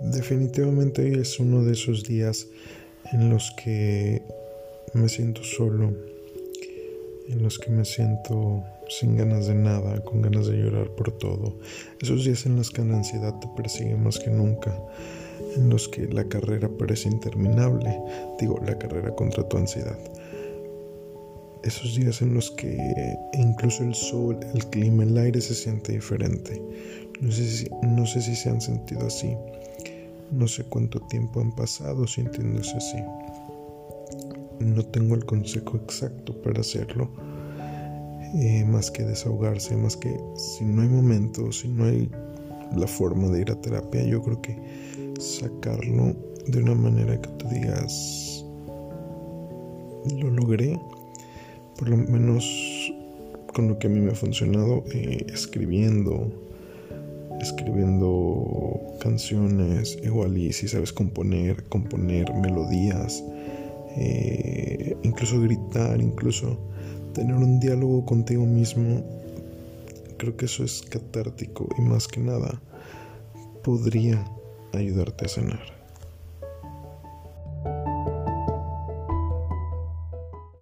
Definitivamente es uno de esos días en los que me siento solo, en los que me siento sin ganas de nada, con ganas de llorar por todo. Esos días en los que la ansiedad te persigue más que nunca, en los que la carrera parece interminable, digo, la carrera contra tu ansiedad. Esos días en los que incluso el sol, el clima, el aire se siente diferente. No sé si, no sé si se han sentido así. No sé cuánto tiempo han pasado sintiéndose así. No tengo el consejo exacto para hacerlo. Eh, más que desahogarse, más que si no hay momento, si no hay la forma de ir a terapia, yo creo que sacarlo de una manera que tú digas, lo logré, por lo menos con lo que a mí me ha funcionado, eh, escribiendo, escribiendo canciones, igual y si sabes componer, componer melodías, eh, incluso gritar, incluso tener un diálogo contigo mismo, creo que eso es catártico y más que nada podría ayudarte a sanar.